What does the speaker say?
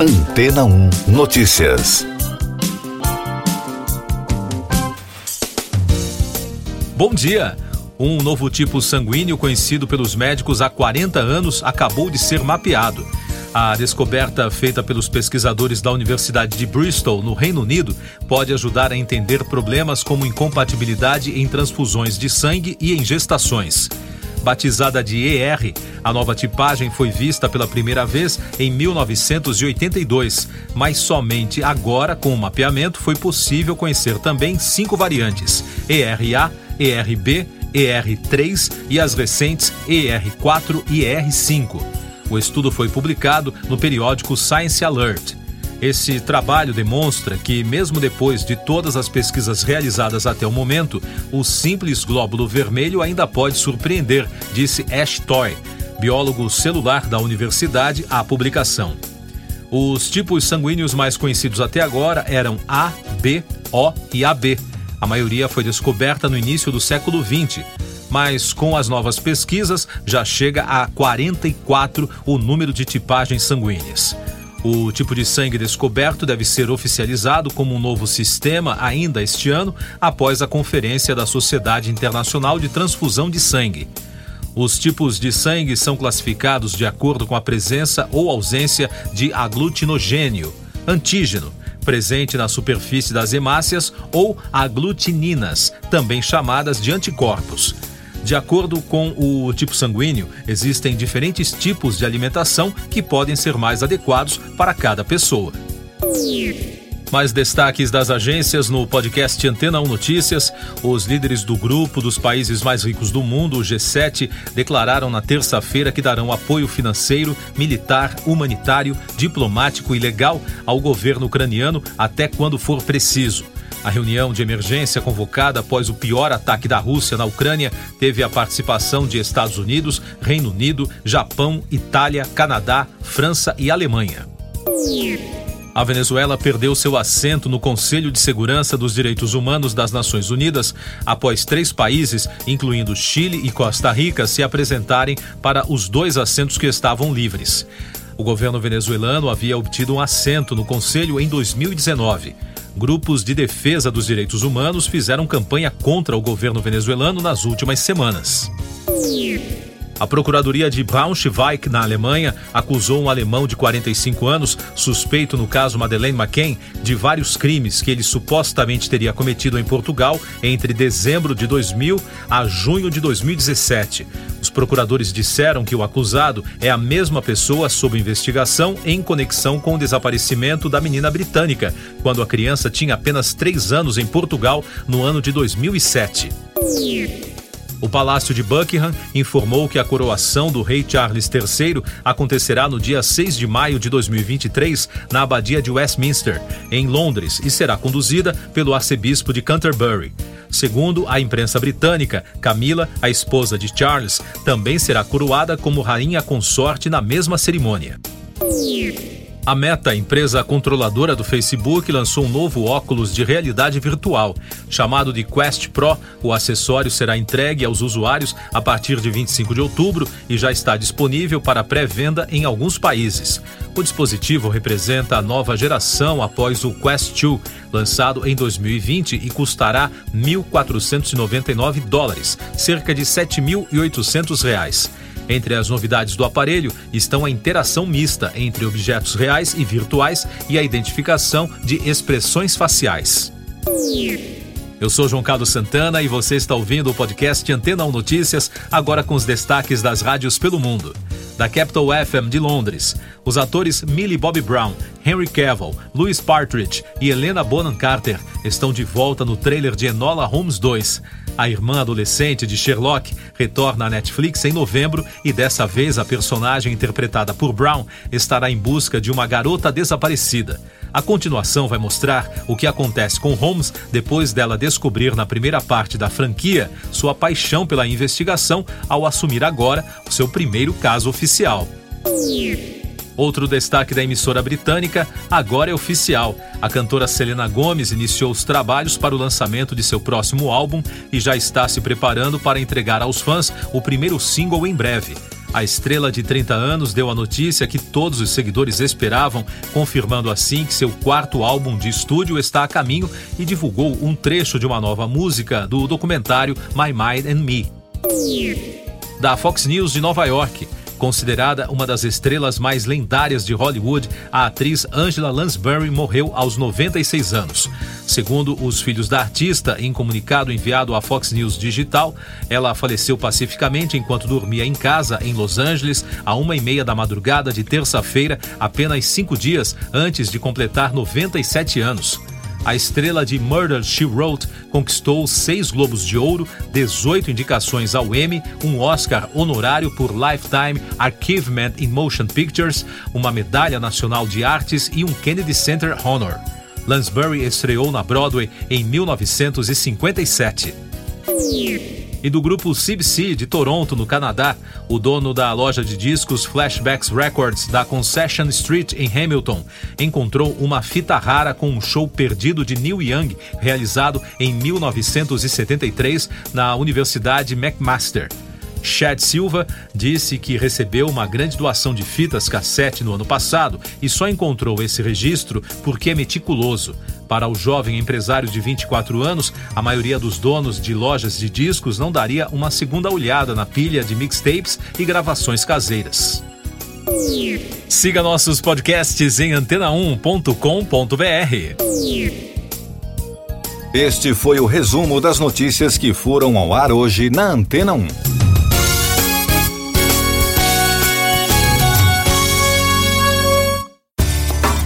Antena 1 Notícias. Bom dia! Um novo tipo sanguíneo conhecido pelos médicos há 40 anos acabou de ser mapeado. A descoberta feita pelos pesquisadores da Universidade de Bristol, no Reino Unido, pode ajudar a entender problemas como incompatibilidade em transfusões de sangue e em gestações. Batizada de ER, a nova tipagem foi vista pela primeira vez em 1982, mas somente agora, com o mapeamento, foi possível conhecer também cinco variantes: ERA, ERB, ER3 e as recentes ER4 e ER5. O estudo foi publicado no periódico Science Alert. Esse trabalho demonstra que, mesmo depois de todas as pesquisas realizadas até o momento, o simples glóbulo vermelho ainda pode surpreender, disse Ash Toy, biólogo celular da universidade, à publicação. Os tipos sanguíneos mais conhecidos até agora eram A, B, O e AB. A maioria foi descoberta no início do século XX, mas com as novas pesquisas já chega a 44 o número de tipagens sanguíneas. O tipo de sangue descoberto deve ser oficializado como um novo sistema ainda este ano, após a conferência da Sociedade Internacional de Transfusão de Sangue. Os tipos de sangue são classificados de acordo com a presença ou ausência de aglutinogênio, antígeno, presente na superfície das hemácias, ou aglutininas, também chamadas de anticorpos. De acordo com o tipo sanguíneo, existem diferentes tipos de alimentação que podem ser mais adequados para cada pessoa. Mais destaques das agências no podcast Antena 1 Notícias. Os líderes do grupo dos países mais ricos do mundo, o G7, declararam na terça-feira que darão apoio financeiro, militar, humanitário, diplomático e legal ao governo ucraniano até quando for preciso. A reunião de emergência convocada após o pior ataque da Rússia na Ucrânia teve a participação de Estados Unidos, Reino Unido, Japão, Itália, Canadá, França e Alemanha. A Venezuela perdeu seu assento no Conselho de Segurança dos Direitos Humanos das Nações Unidas após três países, incluindo Chile e Costa Rica, se apresentarem para os dois assentos que estavam livres. O governo venezuelano havia obtido um assento no Conselho em 2019. Grupos de defesa dos direitos humanos fizeram campanha contra o governo venezuelano nas últimas semanas. A Procuradoria de Braunschweig, na Alemanha, acusou um alemão de 45 anos, suspeito no caso Madeleine McCain, de vários crimes que ele supostamente teria cometido em Portugal entre dezembro de 2000 a junho de 2017. Os procuradores disseram que o acusado é a mesma pessoa sob investigação em conexão com o desaparecimento da menina britânica, quando a criança tinha apenas três anos em Portugal no ano de 2007. O Palácio de Buckingham informou que a coroação do rei Charles III acontecerá no dia 6 de maio de 2023 na Abadia de Westminster, em Londres, e será conduzida pelo arcebispo de Canterbury. Segundo a imprensa britânica, Camila, a esposa de Charles, também será coroada como rainha consorte na mesma cerimônia. A Meta, empresa controladora do Facebook, lançou um novo óculos de realidade virtual. Chamado de Quest Pro, o acessório será entregue aos usuários a partir de 25 de outubro e já está disponível para pré-venda em alguns países. O dispositivo representa a nova geração após o Quest 2, lançado em 2020 e custará 1.499 dólares, cerca de 7.800 reais. Entre as novidades do aparelho estão a interação mista entre objetos reais e virtuais e a identificação de expressões faciais. Eu sou João Carlos Santana e você está ouvindo o podcast Antena 1 Notícias, agora com os destaques das rádios pelo mundo. Da Capital FM de Londres, os atores Millie Bobby Brown, Henry Cavill, Louis Partridge e Helena Bonham Carter estão de volta no trailer de Enola Holmes 2. A irmã adolescente de Sherlock retorna à Netflix em novembro e dessa vez a personagem interpretada por Brown estará em busca de uma garota desaparecida. A continuação vai mostrar o que acontece com Holmes depois dela descobrir na primeira parte da franquia sua paixão pela investigação ao assumir agora o seu primeiro caso oficial. Outro destaque da emissora britânica agora é oficial. A cantora Selena Gomez iniciou os trabalhos para o lançamento de seu próximo álbum e já está se preparando para entregar aos fãs o primeiro single em breve. A estrela de 30 anos deu a notícia que todos os seguidores esperavam, confirmando assim que seu quarto álbum de estúdio está a caminho e divulgou um trecho de uma nova música do documentário My Mind and Me. Da Fox News de Nova York. Considerada uma das estrelas mais lendárias de Hollywood, a atriz Angela Lansbury morreu aos 96 anos. Segundo os filhos da artista, em comunicado enviado à Fox News Digital, ela faleceu pacificamente enquanto dormia em casa, em Los Angeles, a uma e meia da madrugada de terça-feira, apenas cinco dias antes de completar 97 anos. A estrela de Murder, She Wrote conquistou seis Globos de Ouro, 18 indicações ao Emmy, um Oscar honorário por Lifetime Archivement in Motion Pictures, uma medalha nacional de artes e um Kennedy Center Honor. Lansbury estreou na Broadway em 1957 e do grupo CBC de Toronto, no Canadá, o dono da loja de discos Flashbacks Records da Concession Street em Hamilton, encontrou uma fita rara com um show perdido de Neil Young, realizado em 1973 na Universidade McMaster. Chad Silva disse que recebeu uma grande doação de fitas cassete no ano passado e só encontrou esse registro porque é meticuloso. Para o jovem empresário de 24 anos, a maioria dos donos de lojas de discos não daria uma segunda olhada na pilha de mixtapes e gravações caseiras. Siga nossos podcasts em antena1.com.br. Este foi o resumo das notícias que foram ao ar hoje na Antena 1.